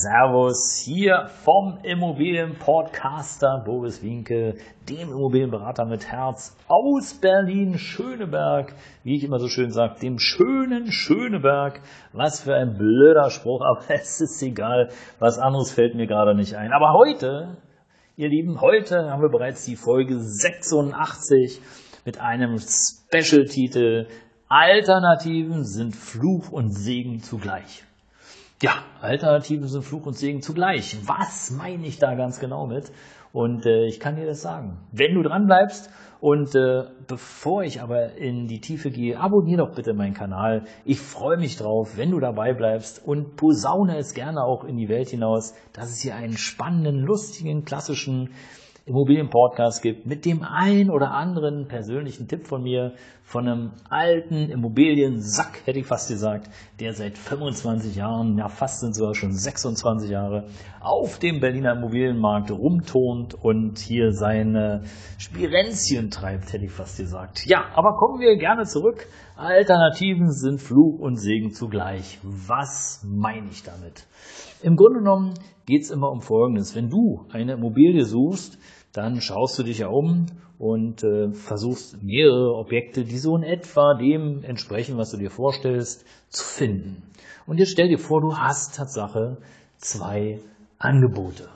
Servus hier vom Immobilienpodcaster Boris Winke, dem Immobilienberater mit Herz aus Berlin Schöneberg, wie ich immer so schön sage, dem schönen Schöneberg. Was für ein blöder Spruch, aber es ist egal, was anderes fällt mir gerade nicht ein. Aber heute, ihr Lieben, heute haben wir bereits die Folge 86 mit einem Special-Titel Alternativen sind Fluch und Segen zugleich. Ja, Alternativen sind Fluch und Segen zugleich. Was meine ich da ganz genau mit? Und äh, ich kann dir das sagen. Wenn du dran bleibst und äh, bevor ich aber in die Tiefe gehe, abonniere doch bitte meinen Kanal. Ich freue mich drauf, wenn du dabei bleibst und posaune es gerne auch in die Welt hinaus, dass es hier einen spannenden, lustigen, klassischen Immobilienpodcast gibt, mit dem ein oder anderen persönlichen Tipp von mir, von einem alten Immobiliensack, hätte ich fast gesagt, der seit 25 Jahren, ja fast sind sogar schon 26 Jahre, auf dem Berliner Immobilienmarkt rumturnt und hier seine Spirenzchen treibt, hätte ich fast gesagt. Ja, aber kommen wir gerne zurück. Alternativen sind Fluch und Segen zugleich. Was meine ich damit? Im Grunde genommen geht es immer um Folgendes. Wenn du eine Immobilie suchst, dann schaust du dich ja um und äh, versuchst mehrere Objekte, die so in etwa dem entsprechen, was du dir vorstellst, zu finden. Und jetzt stell dir vor, du hast Tatsache zwei Angebote.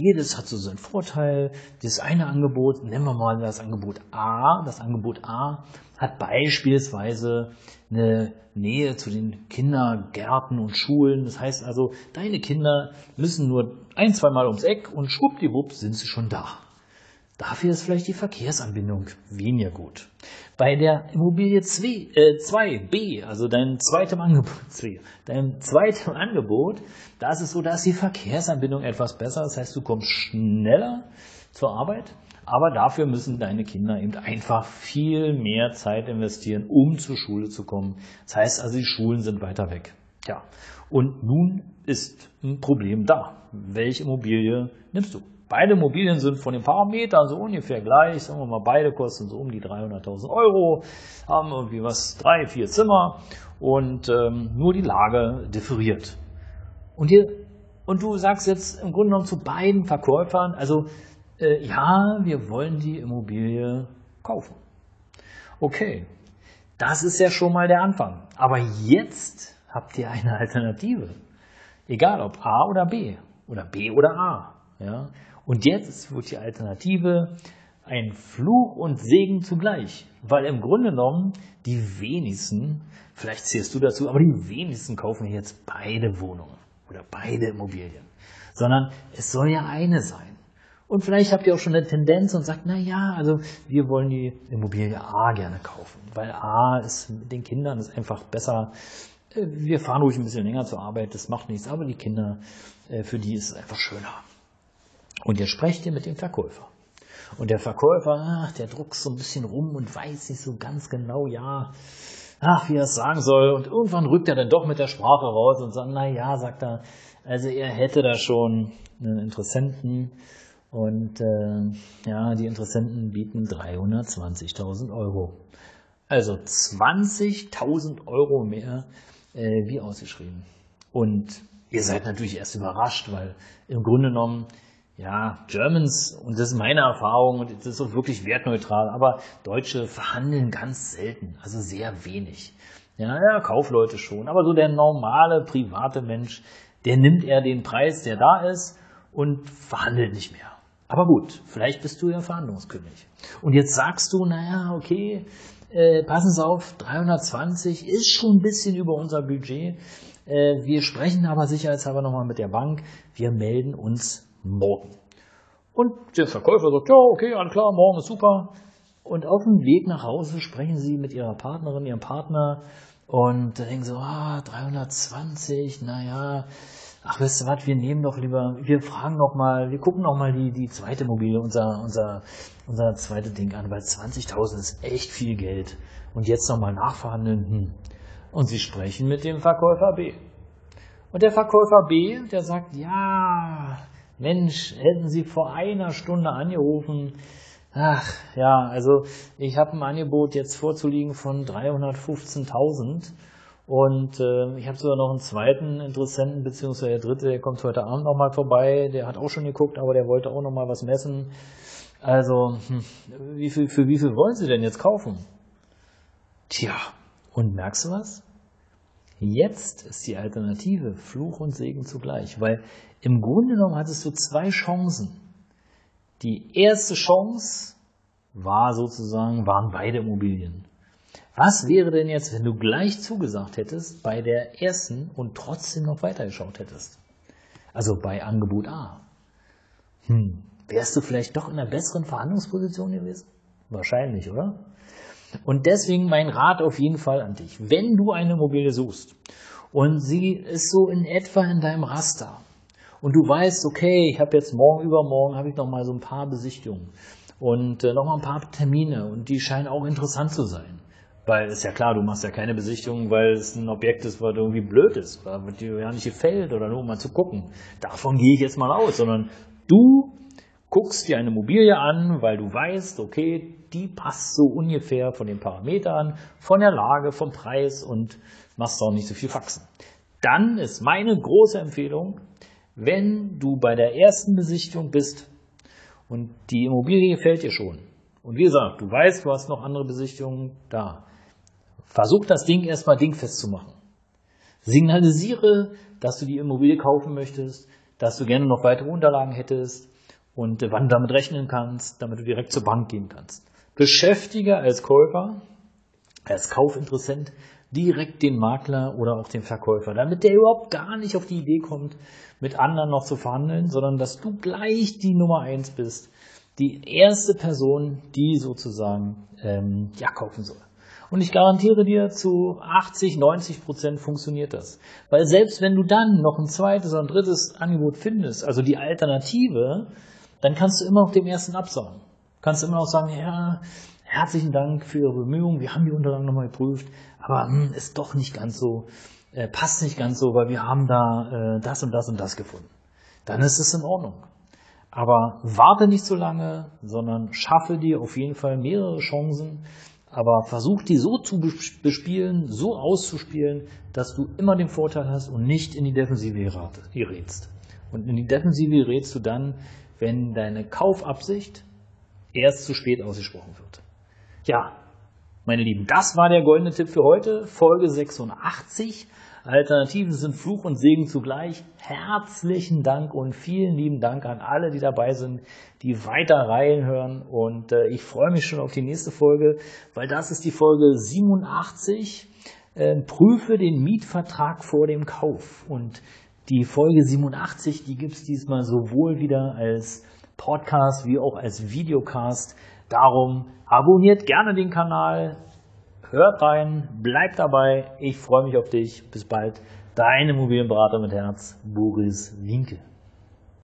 Jedes hat so seinen Vorteil. Das eine Angebot, nennen wir mal das Angebot A. Das Angebot A hat beispielsweise eine Nähe zu den Kindergärten und Schulen. Das heißt also, deine Kinder müssen nur ein, zwei Mal ums Eck und schwuppdiwupp sind sie schon da. Dafür ist vielleicht die Verkehrsanbindung weniger gut. Bei der Immobilie 2, äh, 2b, also dein zweitem Angebot, 2, deinem zweiten Angebot, da ist es so, dass die Verkehrsanbindung etwas besser. Das heißt, du kommst schneller zur Arbeit, aber dafür müssen deine Kinder eben einfach viel mehr Zeit investieren, um zur Schule zu kommen. Das heißt also, die Schulen sind weiter weg. Ja. Und nun ist ein Problem da. Welche Immobilie nimmst du? Beide Immobilien sind von den Parametern so ungefähr gleich. Sagen wir mal, beide kosten so um die 300.000 Euro, haben irgendwie was, drei, vier Zimmer und ähm, nur die Lage differiert. Und, hier, und du sagst jetzt im Grunde genommen zu beiden Verkäufern, also äh, ja, wir wollen die Immobilie kaufen. Okay, das ist ja schon mal der Anfang. Aber jetzt habt ihr eine Alternative. Egal ob A oder B oder B oder A. Ja? Und jetzt wird die Alternative ein Fluch und Segen zugleich. Weil im Grunde genommen die wenigsten, vielleicht zählst du dazu, aber die wenigsten kaufen jetzt beide Wohnungen oder beide Immobilien. Sondern es soll ja eine sein. Und vielleicht habt ihr auch schon eine Tendenz und sagt, na ja, also wir wollen die Immobilie A gerne kaufen, weil A ist mit den Kindern ist einfach besser. Äh, wir fahren ruhig ein bisschen länger zur Arbeit, das macht nichts, aber die Kinder, äh, für die ist es einfach schöner. Und jetzt sprecht ihr mit dem Verkäufer. Und der Verkäufer, ach, der druckst so ein bisschen rum und weiß nicht so ganz genau, ja, ach, wie er es sagen soll. Und irgendwann rückt er dann doch mit der Sprache raus und sagt, na ja, sagt er, also er hätte da schon einen Interessenten und äh, ja, die Interessenten bieten 320.000 Euro. Also 20.000 Euro mehr äh, wie ausgeschrieben. Und ihr seid natürlich erst überrascht, weil im Grunde genommen ja, Germans, und das ist meine Erfahrung, und das ist auch wirklich wertneutral, aber Deutsche verhandeln ganz selten, also sehr wenig. Ja, ja, Kaufleute schon, aber so der normale, private Mensch, der nimmt eher den Preis, der da ist, und verhandelt nicht mehr. Aber gut, vielleicht bist du ja Verhandlungskönig. Und jetzt sagst du, naja, okay, äh, passen Sie auf, 320 ist schon ein bisschen über unser Budget. Äh, wir sprechen aber sicherheitshalber nochmal mit der Bank. Wir melden uns morgen. Und der Verkäufer sagt, ja, okay, alles klar, morgen ist super. Und auf dem Weg nach Hause sprechen sie mit ihrer Partnerin, ihrem Partner und denken so, ah, 320, naja, ach weißt du was, wir nehmen doch lieber, wir fragen noch mal, wir gucken noch mal die, die zweite Immobilie, unser, unser, unser zweite Ding an, weil 20.000 ist echt viel Geld. Und jetzt noch mal nachverhandeln, hm. Und sie sprechen mit dem Verkäufer B. Und der Verkäufer B, der sagt, ja, Mensch, hätten Sie vor einer Stunde angerufen, Ach ja, also ich habe ein Angebot jetzt vorzuliegen von 315.000 und äh, ich habe sogar noch einen zweiten Interessenten, beziehungsweise der dritte, der kommt heute Abend nochmal vorbei, der hat auch schon geguckt, aber der wollte auch nochmal was messen. Also, hm, wie viel, für wie viel wollen Sie denn jetzt kaufen? Tja, und merkst du was? Jetzt ist die Alternative Fluch und Segen zugleich, weil im Grunde genommen hattest du zwei Chancen. Die erste Chance war sozusagen, waren beide Immobilien. Was wäre denn jetzt, wenn du gleich zugesagt hättest bei der ersten und trotzdem noch weitergeschaut hättest? Also bei Angebot A. Hm, wärst du vielleicht doch in einer besseren Verhandlungsposition gewesen? Wahrscheinlich, oder? Und deswegen mein Rat auf jeden Fall an dich. Wenn du eine Immobilie suchst und sie ist so in etwa in deinem Raster, und du weißt, okay, ich habe jetzt morgen, übermorgen, habe ich noch mal so ein paar Besichtigungen und äh, noch mal ein paar Termine und die scheinen auch interessant zu sein. Weil ist ja klar, du machst ja keine Besichtigung, weil es ein Objekt ist, was irgendwie blöd ist, was dir ja nicht gefällt oder nur um mal zu gucken. Davon gehe ich jetzt mal aus, sondern du guckst dir eine Immobilie an, weil du weißt, okay, die passt so ungefähr von den Parametern, von der Lage, vom Preis und machst auch nicht so viel Faxen. Dann ist meine große Empfehlung, wenn du bei der ersten Besichtigung bist und die Immobilie gefällt dir schon, und wie gesagt, du weißt, du hast noch andere Besichtigungen da, versuch das Ding erstmal dingfest zu machen. Signalisiere, dass du die Immobilie kaufen möchtest, dass du gerne noch weitere Unterlagen hättest und wann du damit rechnen kannst, damit du direkt zur Bank gehen kannst. Beschäftige als Käufer, als Kaufinteressent direkt den Makler oder auch den Verkäufer, damit der überhaupt gar nicht auf die Idee kommt, mit anderen noch zu verhandeln, sondern dass du gleich die Nummer eins bist, die erste Person, die sozusagen ähm, ja kaufen soll. Und ich garantiere dir, zu 80, 90 Prozent funktioniert das. Weil selbst wenn du dann noch ein zweites oder ein drittes Angebot findest, also die Alternative, dann kannst du immer auf dem ersten absagen. Kannst du immer noch sagen, ja, herzlichen Dank für Ihre Bemühungen, wir haben die Unterlagen nochmal geprüft, aber hm, ist doch nicht ganz so, äh, passt nicht ganz so, weil wir haben da äh, das und das und das gefunden. Dann ist es in Ordnung. Aber warte nicht so lange, sondern schaffe dir auf jeden Fall mehrere Chancen, aber versuch die so zu bespielen, so auszuspielen, dass du immer den Vorteil hast und nicht in die Defensive gerätst. Und in die Defensive gerätst du dann, wenn deine Kaufabsicht erst zu spät ausgesprochen wird. Ja, meine Lieben, das war der goldene Tipp für heute, Folge 86. Alternativen sind Fluch und Segen zugleich. Herzlichen Dank und vielen lieben Dank an alle, die dabei sind, die weiter reinhören. Und äh, ich freue mich schon auf die nächste Folge, weil das ist die Folge 87. Äh, prüfe den Mietvertrag vor dem Kauf. Und die Folge 87, die gibt es diesmal sowohl wieder als Podcast wie auch als Videocast. Darum abonniert gerne den Kanal, hört rein, bleibt dabei. Ich freue mich auf dich. Bis bald. Dein Immobilienberater mit Herz, Boris Winkel.